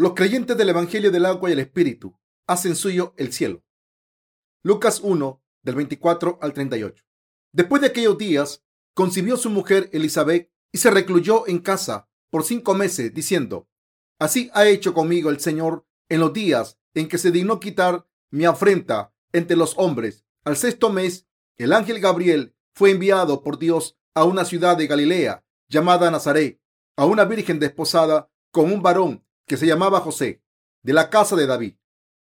Los creyentes del Evangelio del agua y el Espíritu hacen suyo el cielo. Lucas 1, del 24 al 38. Después de aquellos días, concibió su mujer Elizabeth y se recluyó en casa por cinco meses, diciendo, Así ha hecho conmigo el Señor en los días en que se dignó quitar mi afrenta entre los hombres. Al sexto mes, el ángel Gabriel fue enviado por Dios a una ciudad de Galilea llamada Nazaret, a una virgen desposada con un varón que se llamaba José, de la casa de David.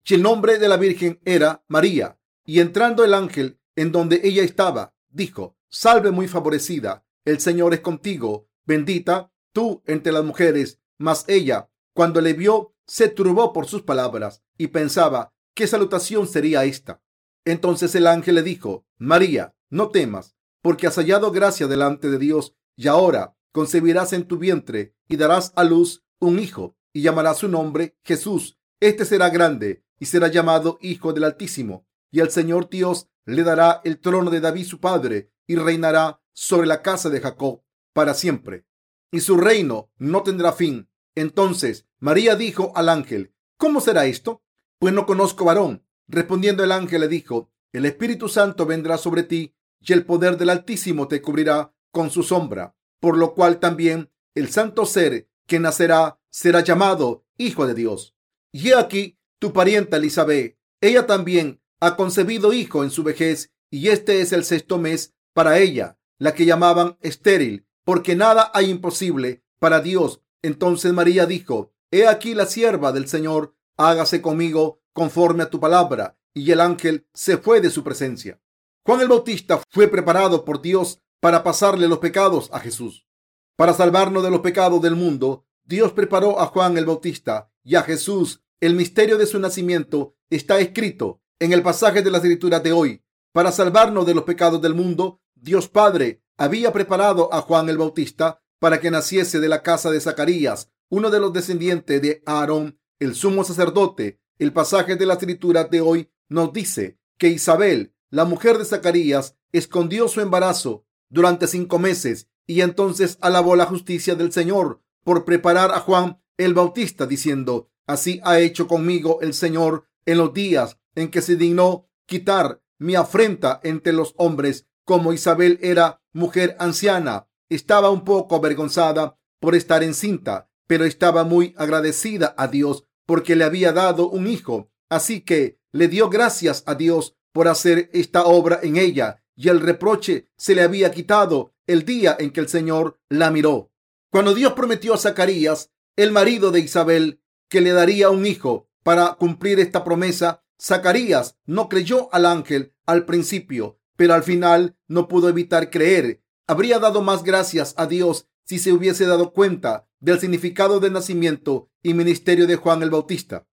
Y el nombre de la Virgen era María. Y entrando el ángel en donde ella estaba, dijo, Salve muy favorecida, el Señor es contigo, bendita tú entre las mujeres. Mas ella, cuando le vio, se turbó por sus palabras y pensaba, ¿qué salutación sería esta? Entonces el ángel le dijo, María, no temas, porque has hallado gracia delante de Dios, y ahora concebirás en tu vientre y darás a luz un hijo y llamará su nombre Jesús. Este será grande y será llamado Hijo del Altísimo. Y el Señor Dios le dará el trono de David su padre y reinará sobre la casa de Jacob para siempre. Y su reino no tendrá fin. Entonces María dijo al ángel, ¿cómo será esto? Pues no conozco varón. Respondiendo el ángel le dijo, el Espíritu Santo vendrá sobre ti y el poder del Altísimo te cubrirá con su sombra, por lo cual también el santo ser que nacerá será llamado Hijo de Dios. Y aquí tu parienta Elizabeth. Ella también ha concebido hijo en su vejez y este es el sexto mes para ella, la que llamaban estéril, porque nada hay imposible para Dios. Entonces María dijo, He aquí la sierva del Señor, hágase conmigo conforme a tu palabra. Y el ángel se fue de su presencia. Juan el Bautista fue preparado por Dios para pasarle los pecados a Jesús. Para salvarnos de los pecados del mundo, Dios preparó a Juan el Bautista y a Jesús. El misterio de su nacimiento está escrito en el pasaje de las escrituras de hoy. Para salvarnos de los pecados del mundo, Dios Padre había preparado a Juan el Bautista para que naciese de la casa de Zacarías, uno de los descendientes de Aarón, el sumo sacerdote. El pasaje de las escrituras de hoy nos dice que Isabel, la mujer de Zacarías, escondió su embarazo durante cinco meses y entonces alabó la justicia del Señor por preparar a Juan el Bautista, diciendo, así ha hecho conmigo el Señor en los días en que se dignó quitar mi afrenta entre los hombres, como Isabel era mujer anciana, estaba un poco avergonzada por estar encinta, pero estaba muy agradecida a Dios porque le había dado un hijo. Así que le dio gracias a Dios por hacer esta obra en ella y el reproche se le había quitado el día en que el Señor la miró. Cuando Dios prometió a Zacarías, el marido de Isabel, que le daría un hijo para cumplir esta promesa, Zacarías no creyó al ángel al principio, pero al final no pudo evitar creer. Habría dado más gracias a Dios si se hubiese dado cuenta del significado del nacimiento y ministerio de Juan el Bautista.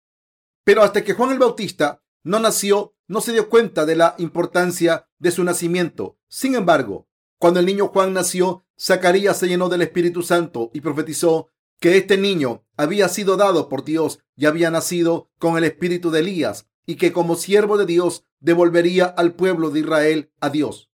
Pero hasta que Juan el Bautista no nació, no se dio cuenta de la importancia de su nacimiento. Sin embargo, cuando el niño Juan nació, Zacarías se llenó del Espíritu Santo y profetizó que este niño había sido dado por Dios y había nacido con el espíritu de Elías y que como siervo de Dios devolvería al pueblo de Israel a Dios.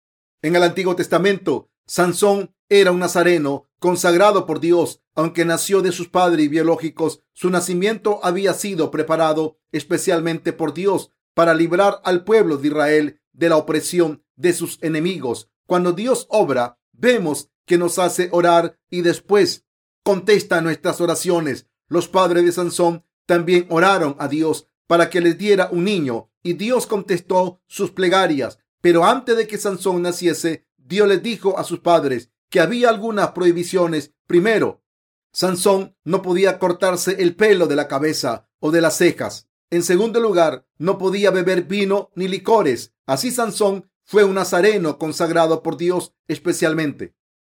En el Antiguo Testamento, Sansón era un nazareno consagrado por Dios, aunque nació de sus padres biológicos, su nacimiento había sido preparado especialmente por Dios para librar al pueblo de Israel de la opresión de sus enemigos. Cuando Dios obra, vemos que nos hace orar y después contesta nuestras oraciones. Los padres de Sansón también oraron a Dios para que les diera un niño y Dios contestó sus plegarias. Pero antes de que Sansón naciese, Dios les dijo a sus padres que había algunas prohibiciones. Primero, Sansón no podía cortarse el pelo de la cabeza o de las cejas. En segundo lugar, no podía beber vino ni licores. Así Sansón fue un nazareno consagrado por Dios especialmente.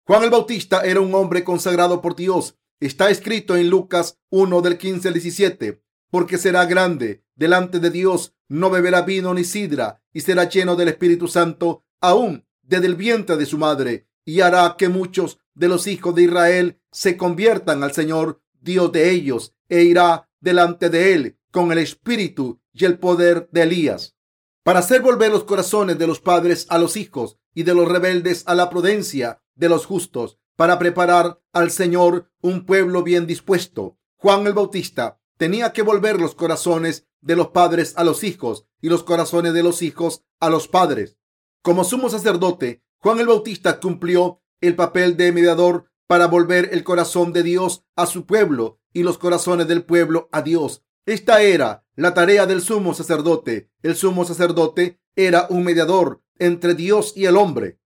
Juan el Bautista era un hombre consagrado por Dios. Está escrito en Lucas 1 del 15 al 17, porque será grande delante de Dios, no beberá vino ni sidra, y será lleno del Espíritu Santo aún desde el vientre de su madre, y hará que muchos de los hijos de Israel se conviertan al Señor Dios de ellos, e irá delante de él con el espíritu y el poder de Elías, para hacer volver los corazones de los padres a los hijos y de los rebeldes a la prudencia de los justos para preparar al Señor un pueblo bien dispuesto. Juan el Bautista tenía que volver los corazones de los padres a los hijos y los corazones de los hijos a los padres. Como sumo sacerdote, Juan el Bautista cumplió el papel de mediador para volver el corazón de Dios a su pueblo y los corazones del pueblo a Dios. Esta era la tarea del sumo sacerdote. El sumo sacerdote era un mediador entre Dios y el hombre.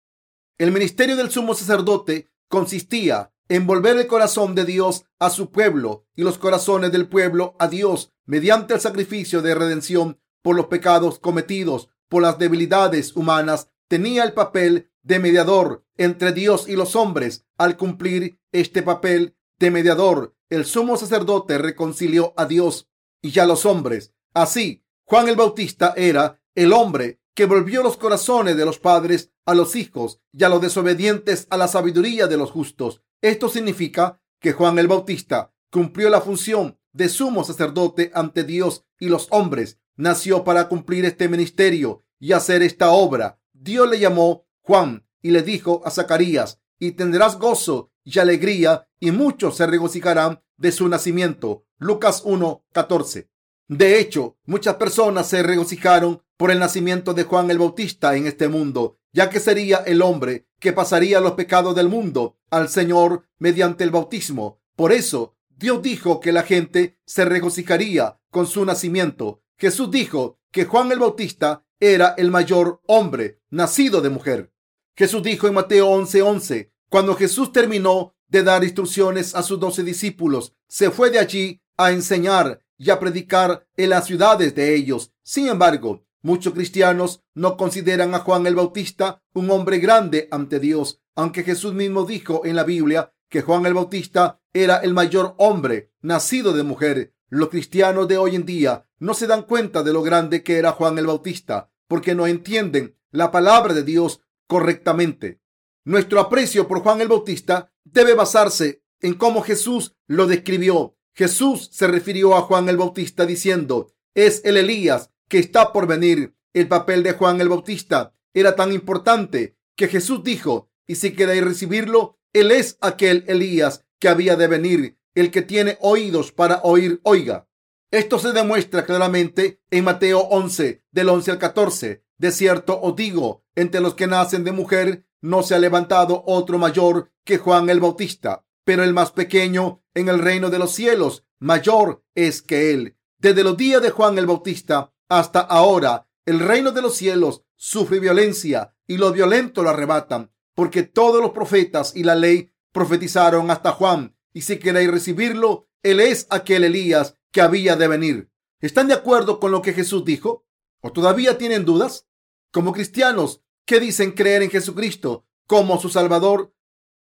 El ministerio del sumo sacerdote consistía en volver el corazón de Dios a su pueblo y los corazones del pueblo a Dios mediante el sacrificio de redención por los pecados cometidos por las debilidades humanas. Tenía el papel de mediador entre Dios y los hombres. Al cumplir este papel de mediador, el sumo sacerdote reconcilió a Dios y a los hombres. Así, Juan el Bautista era el hombre que volvió los corazones de los padres a los hijos y a los desobedientes a la sabiduría de los justos. Esto significa que Juan el Bautista cumplió la función de sumo sacerdote ante Dios y los hombres. Nació para cumplir este ministerio y hacer esta obra. Dios le llamó Juan y le dijo a Zacarías, y tendrás gozo y alegría, y muchos se regocijarán de su nacimiento. Lucas 1:14. De hecho, muchas personas se regocijaron por el nacimiento de Juan el Bautista en este mundo, ya que sería el hombre que pasaría los pecados del mundo al Señor mediante el bautismo. Por eso, Dios dijo que la gente se regocijaría con su nacimiento. Jesús dijo que Juan el Bautista era el mayor hombre nacido de mujer. Jesús dijo en Mateo 11:11, cuando Jesús terminó de dar instrucciones a sus doce discípulos, se fue de allí a enseñar y a predicar en las ciudades de ellos. Sin embargo, muchos cristianos no consideran a Juan el Bautista un hombre grande ante Dios, aunque Jesús mismo dijo en la Biblia que Juan el Bautista era el mayor hombre nacido de mujer. Los cristianos de hoy en día no se dan cuenta de lo grande que era Juan el Bautista, porque no entienden la palabra de Dios correctamente. Nuestro aprecio por Juan el Bautista debe basarse en cómo Jesús lo describió. Jesús se refirió a Juan el Bautista diciendo, es el Elías que está por venir. El papel de Juan el Bautista era tan importante que Jesús dijo, y si queréis recibirlo, él es aquel Elías que había de venir. El que tiene oídos para oír, oiga. Esto se demuestra claramente en Mateo 11, del 11 al 14. De cierto os digo, entre los que nacen de mujer no se ha levantado otro mayor que Juan el Bautista, pero el más pequeño en el reino de los cielos mayor es que él. Desde los días de Juan el Bautista hasta ahora, el reino de los cielos sufre violencia y los violentos lo arrebatan, porque todos los profetas y la ley profetizaron hasta Juan, y si queréis recibirlo, él es aquel Elías que había de venir. ¿Están de acuerdo con lo que Jesús dijo? ¿O todavía tienen dudas? Como cristianos ¿Qué dicen creer en Jesucristo como su Salvador?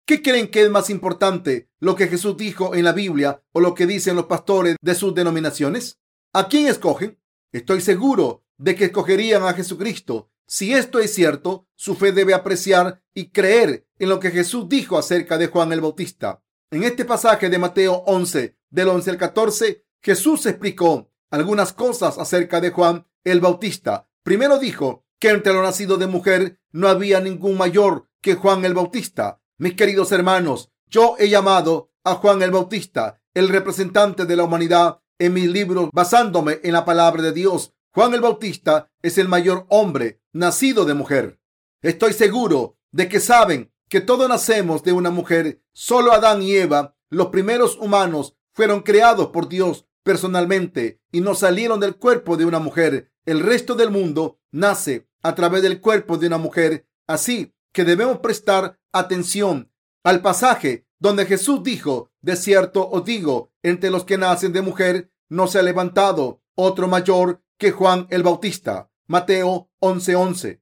¿Qué creen que es más importante, lo que Jesús dijo en la Biblia o lo que dicen los pastores de sus denominaciones? ¿A quién escogen? Estoy seguro de que escogerían a Jesucristo. Si esto es cierto, su fe debe apreciar y creer en lo que Jesús dijo acerca de Juan el Bautista. En este pasaje de Mateo 11, del 11 al 14, Jesús explicó algunas cosas acerca de Juan el Bautista. Primero dijo que entre los nacidos de mujer no había ningún mayor que Juan el Bautista. Mis queridos hermanos, yo he llamado a Juan el Bautista el representante de la humanidad en mis libros basándome en la palabra de Dios. Juan el Bautista es el mayor hombre nacido de mujer. Estoy seguro de que saben que todos nacemos de una mujer. Solo Adán y Eva, los primeros humanos, fueron creados por Dios personalmente y no salieron del cuerpo de una mujer. El resto del mundo nace a través del cuerpo de una mujer. Así que debemos prestar atención al pasaje donde Jesús dijo, de cierto os digo, entre los que nacen de mujer no se ha levantado otro mayor que Juan el Bautista. Mateo 11:11.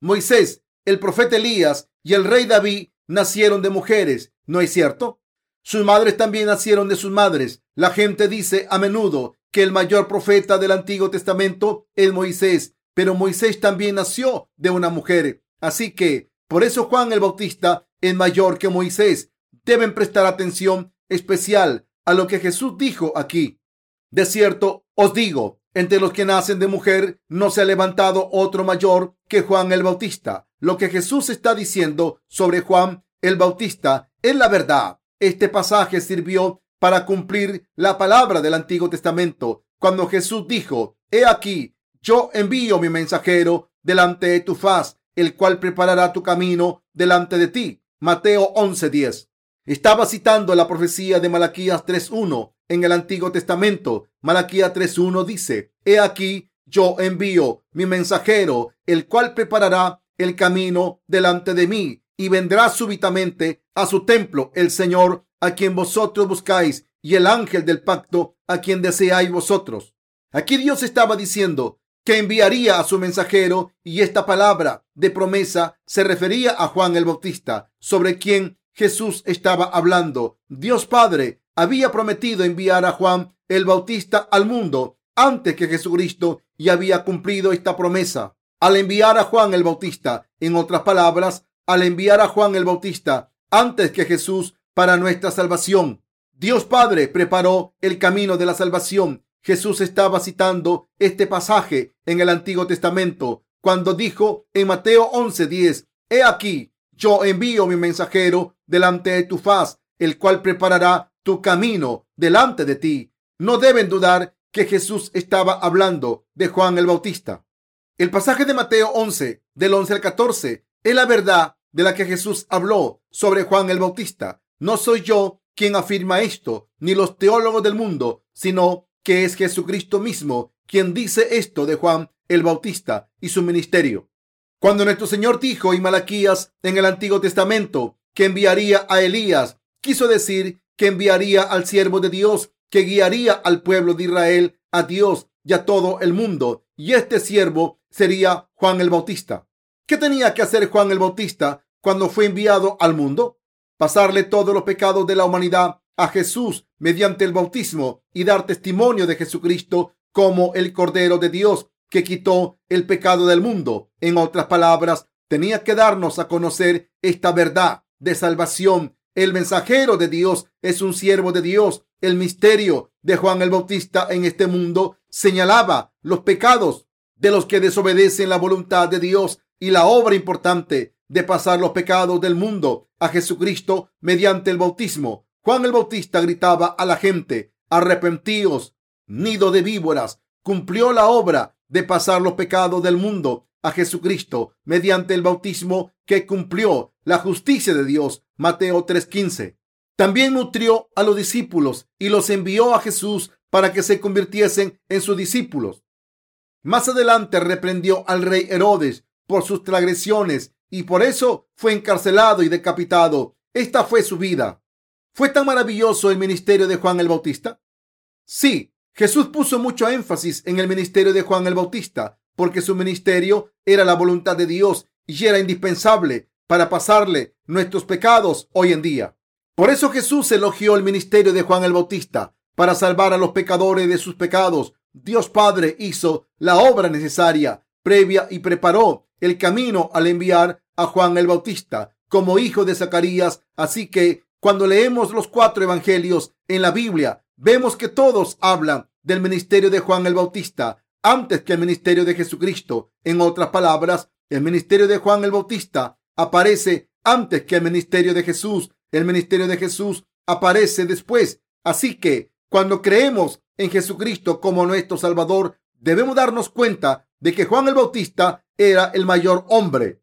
Moisés, el profeta Elías y el rey David nacieron de mujeres, ¿no es cierto? Sus madres también nacieron de sus madres. La gente dice a menudo que el mayor profeta del Antiguo Testamento es Moisés, pero Moisés también nació de una mujer. Así que por eso Juan el Bautista es mayor que Moisés. Deben prestar atención especial a lo que Jesús dijo aquí. De cierto, os digo, entre los que nacen de mujer no se ha levantado otro mayor que Juan el Bautista. Lo que Jesús está diciendo sobre Juan el Bautista es la verdad. Este pasaje sirvió para cumplir la palabra del Antiguo Testamento. Cuando Jesús dijo, he aquí, yo envío mi mensajero delante de tu faz, el cual preparará tu camino delante de ti. Mateo 11:10. Estaba citando la profecía de Malaquías 3:1 en el Antiguo Testamento. Malaquías 3:1 dice, he aquí, yo envío mi mensajero, el cual preparará el camino delante de mí y vendrá súbitamente a su templo el Señor a quien vosotros buscáis y el ángel del pacto a quien deseáis vosotros. Aquí Dios estaba diciendo que enviaría a su mensajero y esta palabra de promesa se refería a Juan el Bautista, sobre quien Jesús estaba hablando. Dios Padre había prometido enviar a Juan el Bautista al mundo antes que Jesucristo y había cumplido esta promesa. Al enviar a Juan el Bautista, en otras palabras, al enviar a Juan el Bautista antes que Jesús para nuestra salvación. Dios Padre preparó el camino de la salvación. Jesús estaba citando este pasaje en el Antiguo Testamento cuando dijo en Mateo 11:10, He aquí, yo envío mi mensajero delante de tu faz, el cual preparará tu camino delante de ti. No deben dudar que Jesús estaba hablando de Juan el Bautista. El pasaje de Mateo 11, del 11 al 14, es la verdad de la que Jesús habló sobre Juan el Bautista. No soy yo quien afirma esto, ni los teólogos del mundo, sino que es Jesucristo mismo quien dice esto de Juan el Bautista y su ministerio. Cuando nuestro Señor dijo en Malaquías en el Antiguo Testamento que enviaría a Elías, quiso decir que enviaría al siervo de Dios que guiaría al pueblo de Israel a Dios y a todo el mundo. Y este siervo sería Juan el Bautista. ¿Qué tenía que hacer Juan el Bautista cuando fue enviado al mundo? Pasarle todos los pecados de la humanidad a Jesús mediante el bautismo y dar testimonio de Jesucristo como el Cordero de Dios que quitó el pecado del mundo. En otras palabras, tenía que darnos a conocer esta verdad de salvación. El mensajero de Dios es un siervo de Dios. El misterio de Juan el Bautista en este mundo señalaba los pecados de los que desobedecen la voluntad de Dios y la obra importante de pasar los pecados del mundo a Jesucristo mediante el bautismo. Juan el Bautista gritaba a la gente, arrepentíos, nido de víboras, cumplió la obra de pasar los pecados del mundo a Jesucristo mediante el bautismo que cumplió la justicia de Dios. Mateo 3:15. También nutrió a los discípulos y los envió a Jesús para que se convirtiesen en sus discípulos. Más adelante reprendió al rey Herodes por sus transgresiones y por eso fue encarcelado y decapitado. Esta fue su vida. ¿Fue tan maravilloso el ministerio de Juan el Bautista? Sí, Jesús puso mucho énfasis en el ministerio de Juan el Bautista porque su ministerio era la voluntad de Dios y era indispensable para pasarle nuestros pecados hoy en día. Por eso Jesús elogió el ministerio de Juan el Bautista para salvar a los pecadores de sus pecados. Dios Padre hizo la obra necesaria previa y preparó el camino al enviar a Juan el Bautista como hijo de Zacarías. Así que cuando leemos los cuatro evangelios en la Biblia, vemos que todos hablan del ministerio de Juan el Bautista antes que el ministerio de Jesucristo. En otras palabras, el ministerio de Juan el Bautista aparece antes que el ministerio de Jesús. El ministerio de Jesús aparece después. Así que cuando creemos en Jesucristo como nuestro Salvador, debemos darnos cuenta de que Juan el Bautista era el mayor hombre,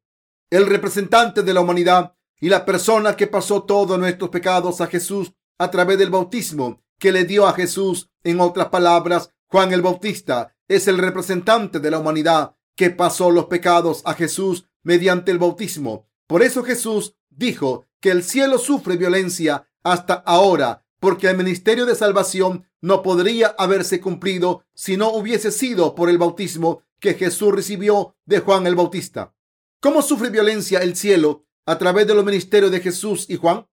el representante de la humanidad y la persona que pasó todos nuestros pecados a Jesús a través del bautismo que le dio a Jesús. En otras palabras, Juan el Bautista es el representante de la humanidad que pasó los pecados a Jesús mediante el bautismo. Por eso Jesús dijo que el cielo sufre violencia hasta ahora, porque el ministerio de salvación no podría haberse cumplido si no hubiese sido por el bautismo que Jesús recibió de Juan el Bautista. ¿Cómo sufre violencia el cielo a través de los ministerios de Jesús y Juan?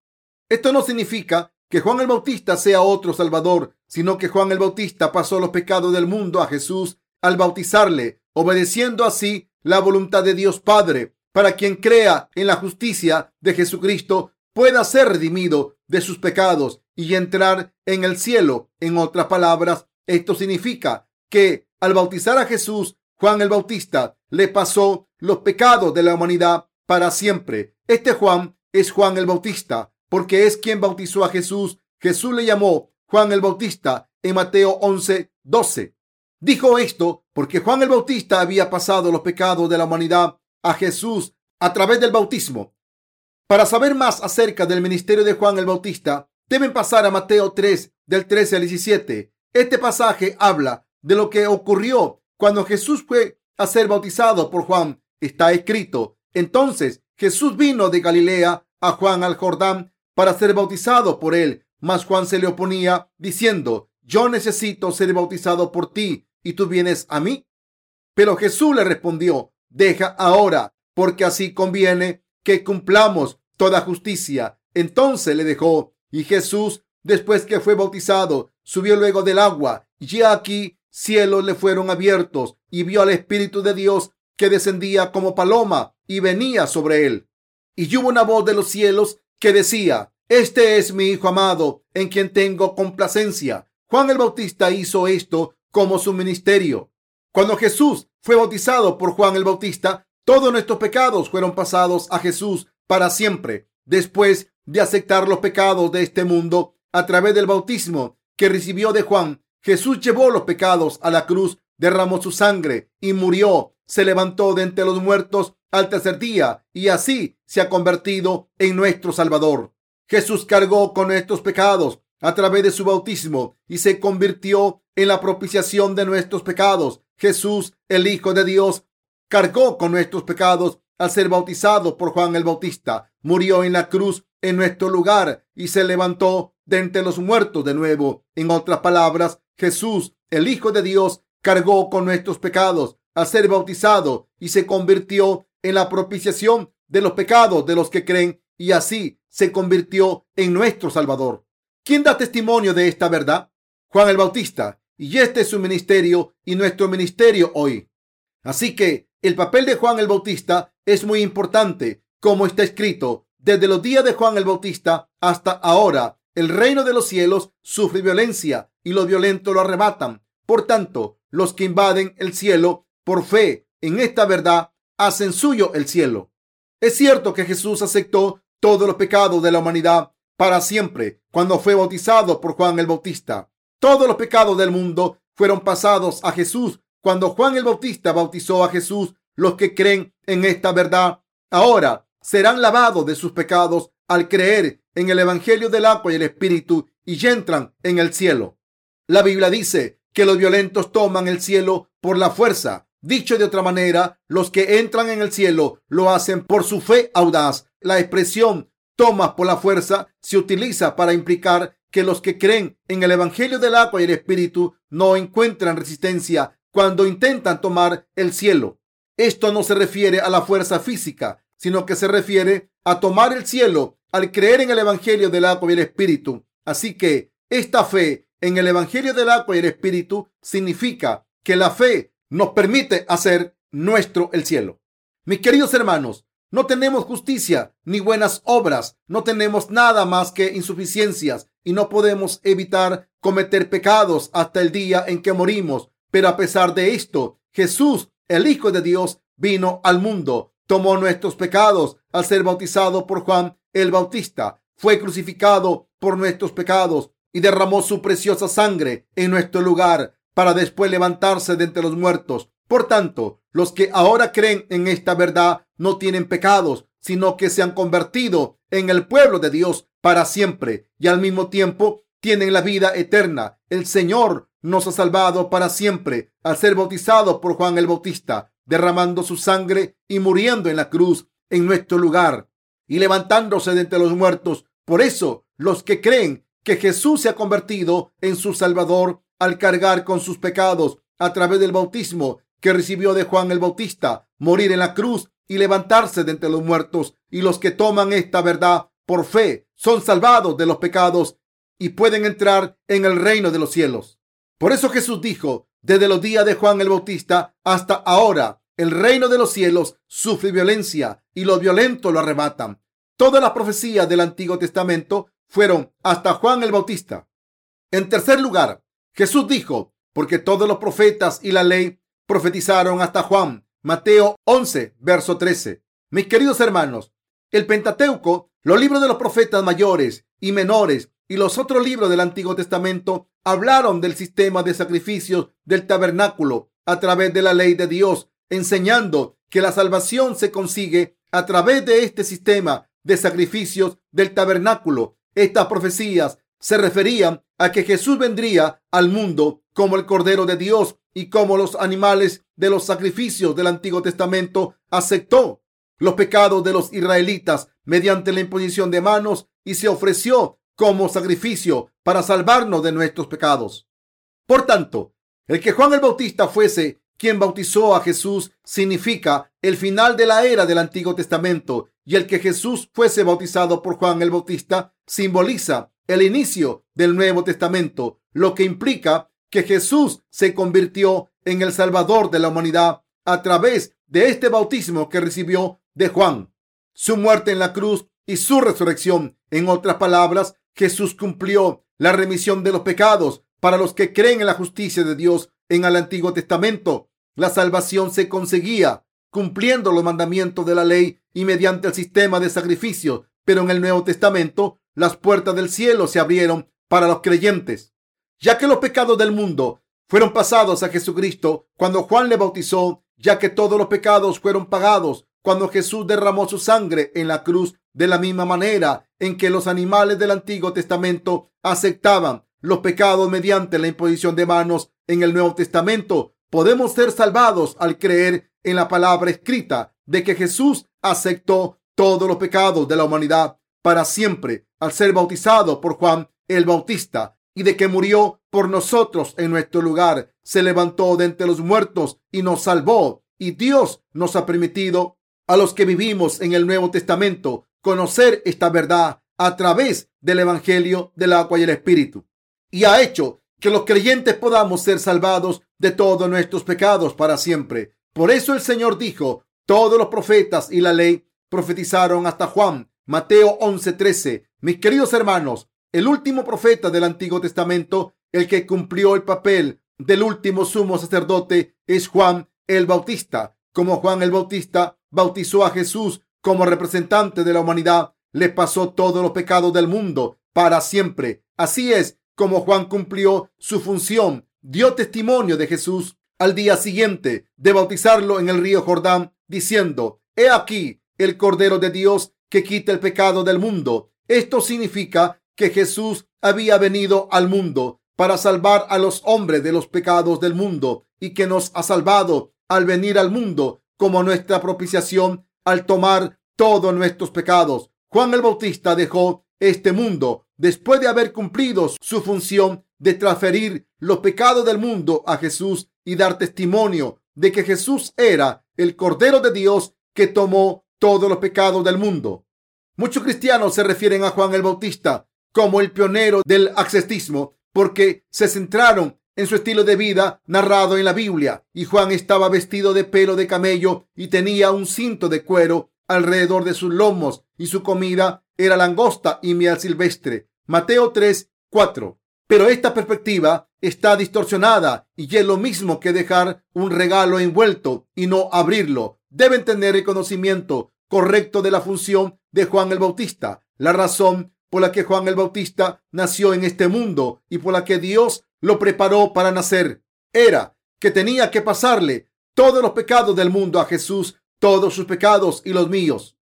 Esto no significa que Juan el Bautista sea otro Salvador, sino que Juan el Bautista pasó los pecados del mundo a Jesús al bautizarle, obedeciendo así la voluntad de Dios Padre, para quien crea en la justicia de Jesucristo pueda ser redimido de sus pecados y entrar en el cielo. En otras palabras, esto significa que al bautizar a Jesús Juan el Bautista le pasó los pecados de la humanidad para siempre. Este Juan es Juan el Bautista porque es quien bautizó a Jesús. Jesús le llamó Juan el Bautista en Mateo 11, 12. Dijo esto porque Juan el Bautista había pasado los pecados de la humanidad a Jesús a través del bautismo. Para saber más acerca del ministerio de Juan el Bautista, deben pasar a Mateo 3, del 13 al 17. Este pasaje habla de lo que ocurrió cuando Jesús fue a ser bautizado por Juan. Está escrito, entonces Jesús vino de Galilea a Juan al Jordán para ser bautizado por él, mas Juan se le oponía diciendo, yo necesito ser bautizado por ti y tú vienes a mí. Pero Jesús le respondió, deja ahora, porque así conviene que cumplamos toda justicia. Entonces le dejó y Jesús, después que fue bautizado, subió luego del agua y aquí cielos le fueron abiertos y vio al Espíritu de Dios que descendía como paloma y venía sobre él. Y hubo una voz de los cielos que decía, Este es mi Hijo amado, en quien tengo complacencia. Juan el Bautista hizo esto como su ministerio. Cuando Jesús fue bautizado por Juan el Bautista, todos nuestros pecados fueron pasados a Jesús para siempre. Después de aceptar los pecados de este mundo a través del bautismo que recibió de Juan, Jesús llevó los pecados a la cruz, derramó su sangre y murió. Se levantó de entre los muertos al tercer día y así se ha convertido en nuestro Salvador. Jesús cargó con nuestros pecados a través de su bautismo y se convirtió en la propiciación de nuestros pecados. Jesús, el Hijo de Dios, cargó con nuestros pecados al ser bautizado por Juan el Bautista. Murió en la cruz en nuestro lugar y se levantó de entre los muertos de nuevo. En otras palabras, Jesús, el Hijo de Dios, cargó con nuestros pecados al ser bautizado y se convirtió en la propiciación de los pecados de los que creen y así se convirtió en nuestro Salvador. ¿Quién da testimonio de esta verdad? Juan el Bautista. Y este es su ministerio y nuestro ministerio hoy. Así que el papel de Juan el Bautista es muy importante, como está escrito, desde los días de Juan el Bautista hasta ahora, el reino de los cielos sufre violencia y los violentos lo arrebatan. Por tanto, los que invaden el cielo por fe en esta verdad hacen suyo el cielo. Es cierto que Jesús aceptó todos los pecados de la humanidad para siempre cuando fue bautizado por Juan el Bautista. Todos los pecados del mundo fueron pasados a Jesús cuando Juan el Bautista bautizó a Jesús. Los que creen en esta verdad ahora serán lavados de sus pecados al creer en el Evangelio del agua y el Espíritu y entran en el cielo. La Biblia dice que los violentos toman el cielo por la fuerza. Dicho de otra manera, los que entran en el cielo lo hacen por su fe audaz. La expresión toma por la fuerza se utiliza para implicar que los que creen en el Evangelio del agua y el Espíritu no encuentran resistencia cuando intentan tomar el cielo. Esto no se refiere a la fuerza física, sino que se refiere a tomar el cielo al creer en el Evangelio del agua y el Espíritu. Así que esta fe en el Evangelio del agua y el Espíritu significa que la fe nos permite hacer nuestro el cielo. Mis queridos hermanos, no tenemos justicia ni buenas obras, no tenemos nada más que insuficiencias y no podemos evitar cometer pecados hasta el día en que morimos. Pero a pesar de esto, Jesús, el Hijo de Dios, vino al mundo, tomó nuestros pecados al ser bautizado por Juan el Bautista, fue crucificado por nuestros pecados y derramó su preciosa sangre en nuestro lugar para después levantarse de entre los muertos. Por tanto, los que ahora creen en esta verdad no tienen pecados, sino que se han convertido en el pueblo de Dios para siempre y al mismo tiempo tienen la vida eterna. El Señor nos ha salvado para siempre al ser bautizado por Juan el Bautista, derramando su sangre y muriendo en la cruz en nuestro lugar y levantándose de entre los muertos. Por eso, los que creen que Jesús se ha convertido en su Salvador al cargar con sus pecados a través del bautismo que recibió de Juan el Bautista, morir en la cruz y levantarse de entre los muertos. Y los que toman esta verdad por fe son salvados de los pecados y pueden entrar en el reino de los cielos. Por eso Jesús dijo, desde los días de Juan el Bautista hasta ahora, el reino de los cielos sufre violencia y los violentos lo arrebatan. Todas las profecías del Antiguo Testamento fueron hasta Juan el Bautista. En tercer lugar, Jesús dijo, porque todos los profetas y la ley profetizaron hasta Juan. Mateo 11, verso 13. Mis queridos hermanos, el Pentateuco, los libros de los profetas mayores y menores y los otros libros del Antiguo Testamento hablaron del sistema de sacrificios del tabernáculo a través de la ley de Dios, enseñando que la salvación se consigue a través de este sistema de sacrificios del tabernáculo. Estas profecías se referían a que Jesús vendría al mundo como el Cordero de Dios y como los animales de los sacrificios del Antiguo Testamento aceptó los pecados de los israelitas mediante la imposición de manos y se ofreció como sacrificio para salvarnos de nuestros pecados. Por tanto, el que Juan el Bautista fuese quien bautizó a Jesús significa el final de la era del Antiguo Testamento y el que Jesús fuese bautizado por Juan el Bautista simboliza el inicio del Nuevo Testamento, lo que implica que Jesús se convirtió en el Salvador de la humanidad a través de este bautismo que recibió de Juan. Su muerte en la cruz y su resurrección, en otras palabras, Jesús cumplió la remisión de los pecados para los que creen en la justicia de Dios en el Antiguo Testamento. La salvación se conseguía cumpliendo los mandamientos de la ley y mediante el sistema de sacrificios, pero en el Nuevo Testamento las puertas del cielo se abrieron para los creyentes, ya que los pecados del mundo fueron pasados a Jesucristo cuando Juan le bautizó, ya que todos los pecados fueron pagados cuando Jesús derramó su sangre en la cruz de la misma manera en que los animales del Antiguo Testamento aceptaban los pecados mediante la imposición de manos en el Nuevo Testamento. Podemos ser salvados al creer en la palabra escrita de que Jesús aceptó todos los pecados de la humanidad para siempre al ser bautizado por Juan el Bautista y de que murió por nosotros en nuestro lugar, se levantó de entre los muertos y nos salvó. Y Dios nos ha permitido a los que vivimos en el Nuevo Testamento conocer esta verdad a través del Evangelio del agua y el Espíritu. Y ha hecho que los creyentes podamos ser salvados de todos nuestros pecados para siempre. Por eso el Señor dijo, todos los profetas y la ley profetizaron hasta Juan. Mateo 11:13. Mis queridos hermanos, el último profeta del Antiguo Testamento, el que cumplió el papel del último sumo sacerdote, es Juan el Bautista. Como Juan el Bautista bautizó a Jesús como representante de la humanidad, le pasó todos los pecados del mundo para siempre. Así es como Juan cumplió su función, dio testimonio de Jesús al día siguiente de bautizarlo en el río Jordán, diciendo, He aquí el Cordero de Dios que quita el pecado del mundo. Esto significa que Jesús había venido al mundo para salvar a los hombres de los pecados del mundo y que nos ha salvado al venir al mundo como nuestra propiciación al tomar todos nuestros pecados. Juan el Bautista dejó este mundo después de haber cumplido su función de transferir los pecados del mundo a Jesús y dar testimonio de que Jesús era el Cordero de Dios que tomó todos los pecados del mundo. Muchos cristianos se refieren a Juan el Bautista como el pionero del accestismo porque se centraron en su estilo de vida narrado en la Biblia. Y Juan estaba vestido de pelo de camello y tenía un cinto de cuero alrededor de sus lomos y su comida era langosta y miel silvestre. Mateo 3, 4. Pero esta perspectiva está distorsionada y es lo mismo que dejar un regalo envuelto y no abrirlo. Deben tener el conocimiento correcto de la función de Juan el Bautista, la razón por la que Juan el Bautista nació en este mundo y por la que Dios lo preparó para nacer. Era que tenía que pasarle todos los pecados del mundo a Jesús, todos sus pecados y los míos.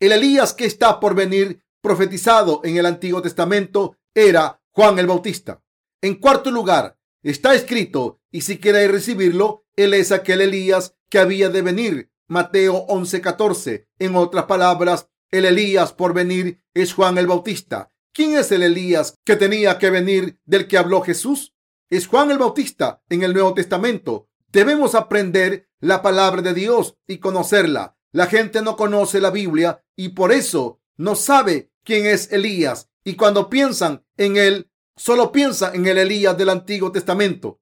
El Elías que está por venir profetizado en el Antiguo Testamento era Juan el Bautista. En cuarto lugar, está escrito, y si queréis recibirlo, él es aquel Elías que había de venir. Mateo 11:14. En otras palabras, el Elías por venir es Juan el Bautista. ¿Quién es el Elías que tenía que venir del que habló Jesús? Es Juan el Bautista en el Nuevo Testamento. Debemos aprender la palabra de Dios y conocerla. La gente no conoce la Biblia y por eso no sabe quién es Elías. Y cuando piensan en él, solo piensan en el Elías del Antiguo Testamento.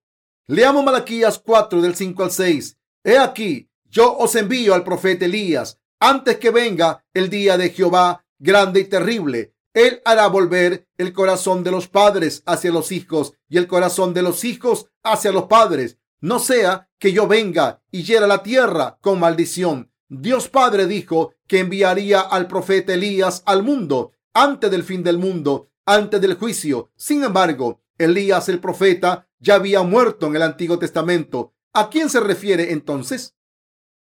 Leamos Malaquías 4 del 5 al 6. He aquí, yo os envío al profeta Elías antes que venga el día de Jehová grande y terrible. Él hará volver el corazón de los padres hacia los hijos y el corazón de los hijos hacia los padres. No sea que yo venga y hiera la tierra con maldición. Dios Padre dijo que enviaría al profeta Elías al mundo antes del fin del mundo. Antes del juicio. Sin embargo, Elías el profeta ya había muerto en el Antiguo Testamento. ¿A quién se refiere entonces?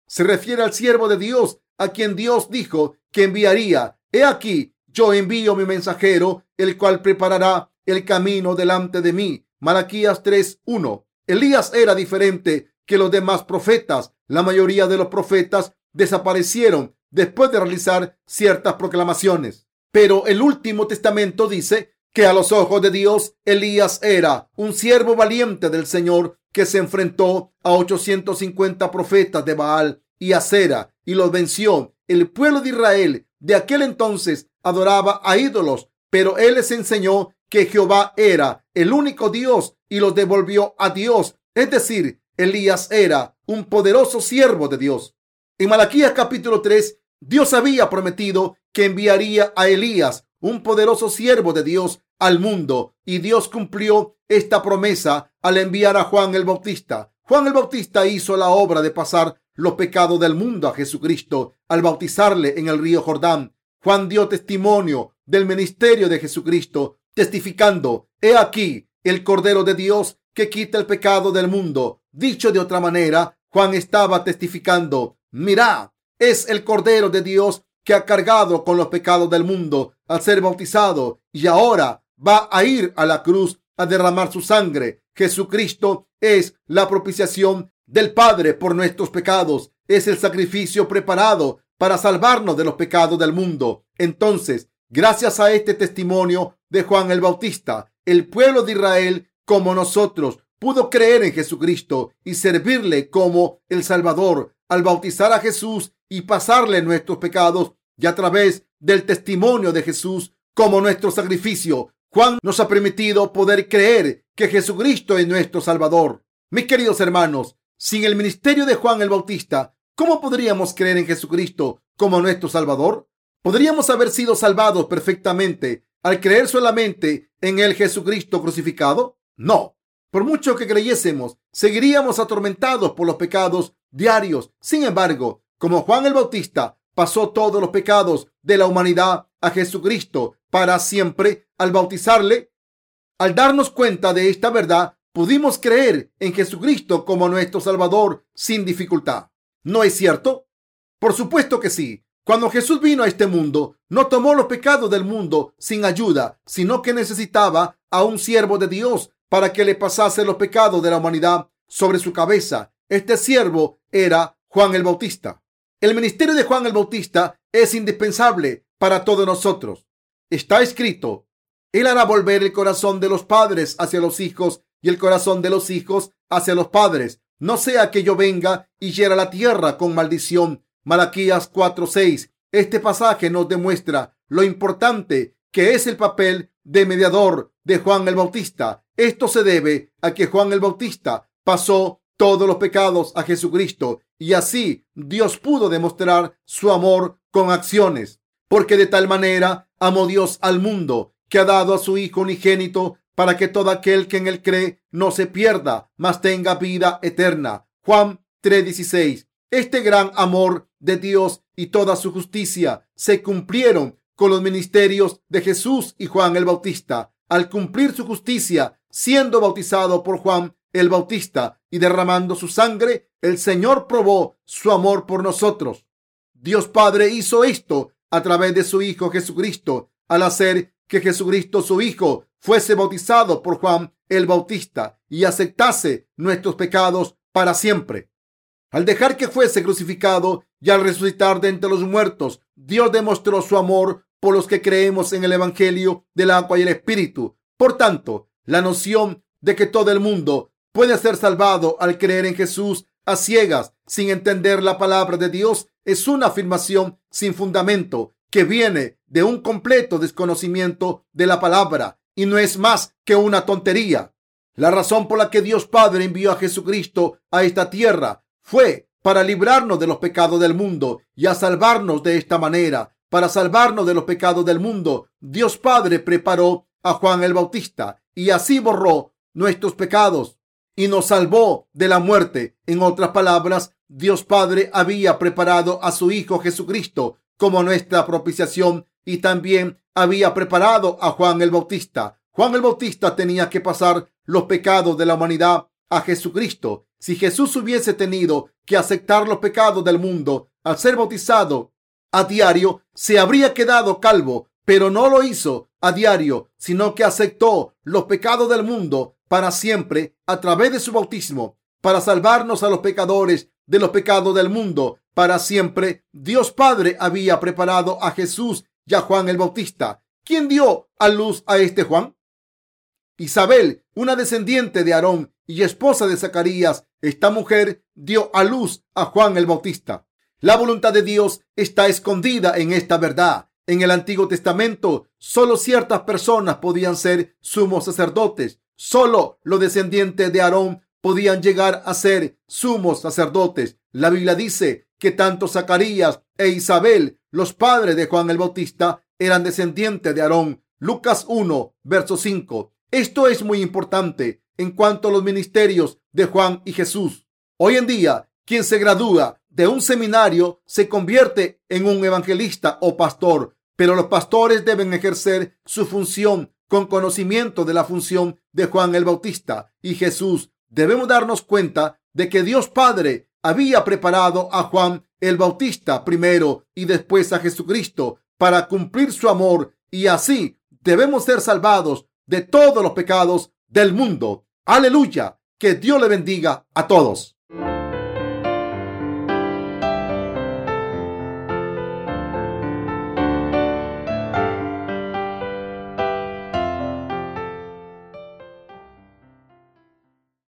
Se refiere al siervo de Dios, a quien Dios dijo que enviaría. He aquí, yo envío mi mensajero, el cual preparará el camino delante de mí. Malaquías 3:1. Elías era diferente que los demás profetas. La mayoría de los profetas desaparecieron después de realizar ciertas proclamaciones. Pero el último testamento dice que a los ojos de Dios Elías era un siervo valiente del Señor que se enfrentó a 850 profetas de Baal y Acera y los venció. El pueblo de Israel de aquel entonces adoraba a ídolos, pero él les enseñó que Jehová era el único Dios y los devolvió a Dios. Es decir, Elías era un poderoso siervo de Dios. En Malaquías capítulo 3, Dios había prometido que enviaría a Elías, un poderoso siervo de Dios, al mundo, y Dios cumplió esta promesa al enviar a Juan el Bautista. Juan el Bautista hizo la obra de pasar los pecados del mundo a Jesucristo al bautizarle en el río Jordán. Juan dio testimonio del ministerio de Jesucristo, testificando, he aquí el Cordero de Dios que quita el pecado del mundo. Dicho de otra manera, Juan estaba testificando, mira, es el Cordero de Dios que ha cargado con los pecados del mundo al ser bautizado y ahora va a ir a la cruz a derramar su sangre. Jesucristo es la propiciación del Padre por nuestros pecados. Es el sacrificio preparado para salvarnos de los pecados del mundo. Entonces, gracias a este testimonio de Juan el Bautista, el pueblo de Israel, como nosotros, pudo creer en Jesucristo y servirle como el Salvador al bautizar a Jesús y pasarle nuestros pecados y a través del testimonio de Jesús como nuestro sacrificio. Juan nos ha permitido poder creer que Jesucristo es nuestro Salvador. Mis queridos hermanos, sin el ministerio de Juan el Bautista, ¿cómo podríamos creer en Jesucristo como nuestro Salvador? ¿Podríamos haber sido salvados perfectamente al creer solamente en el Jesucristo crucificado? No. Por mucho que creyésemos, seguiríamos atormentados por los pecados diarios. Sin embargo, como Juan el Bautista pasó todos los pecados de la humanidad a Jesucristo para siempre al bautizarle, al darnos cuenta de esta verdad, pudimos creer en Jesucristo como nuestro Salvador sin dificultad. ¿No es cierto? Por supuesto que sí. Cuando Jesús vino a este mundo, no tomó los pecados del mundo sin ayuda, sino que necesitaba a un siervo de Dios para que le pasase los pecados de la humanidad sobre su cabeza. Este siervo era Juan el Bautista. El ministerio de Juan el Bautista es indispensable para todos nosotros. Está escrito, Él hará volver el corazón de los padres hacia los hijos y el corazón de los hijos hacia los padres. No sea que yo venga y hiera la tierra con maldición. Malaquías 4:6. Este pasaje nos demuestra lo importante que es el papel de mediador de Juan el Bautista. Esto se debe a que Juan el Bautista pasó todos los pecados a Jesucristo y así Dios pudo demostrar su amor con acciones. Porque de tal manera amó Dios al mundo que ha dado a su Hijo unigénito para que todo aquel que en él cree no se pierda, mas tenga vida eterna. Juan 3:16. Este gran amor de Dios y toda su justicia se cumplieron con los ministerios de Jesús y Juan el Bautista. Al cumplir su justicia, siendo bautizado por Juan el Bautista y derramando su sangre, el Señor probó su amor por nosotros. Dios Padre hizo esto a través de su Hijo Jesucristo al hacer que Jesucristo su Hijo fuese bautizado por Juan el Bautista y aceptase nuestros pecados para siempre. Al dejar que fuese crucificado y al resucitar de entre los muertos, Dios demostró su amor por los que creemos en el Evangelio del agua y el Espíritu. Por tanto, la noción de que todo el mundo puede ser salvado al creer en Jesús a ciegas, sin entender la palabra de Dios, es una afirmación sin fundamento que viene de un completo desconocimiento de la palabra y no es más que una tontería. La razón por la que Dios Padre envió a Jesucristo a esta tierra fue para librarnos de los pecados del mundo y a salvarnos de esta manera. Para salvarnos de los pecados del mundo, Dios Padre preparó a Juan el Bautista y así borró nuestros pecados y nos salvó de la muerte. En otras palabras, Dios Padre había preparado a su Hijo Jesucristo como nuestra propiciación y también había preparado a Juan el Bautista. Juan el Bautista tenía que pasar los pecados de la humanidad a Jesucristo. Si Jesús hubiese tenido que aceptar los pecados del mundo al ser bautizado a diario, se habría quedado calvo, pero no lo hizo a diario, sino que aceptó los pecados del mundo para siempre a través de su bautismo, para salvarnos a los pecadores de los pecados del mundo para siempre. Dios Padre había preparado a Jesús y a Juan el Bautista. ¿Quién dio a luz a este Juan? Isabel, una descendiente de Aarón y esposa de Zacarías, esta mujer dio a luz a Juan el Bautista. La voluntad de Dios está escondida en esta verdad. En el Antiguo Testamento, solo ciertas personas podían ser sumos sacerdotes. Solo los descendientes de Aarón podían llegar a ser sumos sacerdotes. La Biblia dice que tanto Zacarías e Isabel, los padres de Juan el Bautista, eran descendientes de Aarón. Lucas 1, verso 5. Esto es muy importante en cuanto a los ministerios de Juan y Jesús. Hoy en día, quien se gradúa de un seminario se convierte en un evangelista o pastor, pero los pastores deben ejercer su función con conocimiento de la función de Juan el Bautista y Jesús. Debemos darnos cuenta de que Dios Padre había preparado a Juan el Bautista primero y después a Jesucristo para cumplir su amor y así debemos ser salvados de todos los pecados del mundo. Aleluya. Que Dios le bendiga a todos.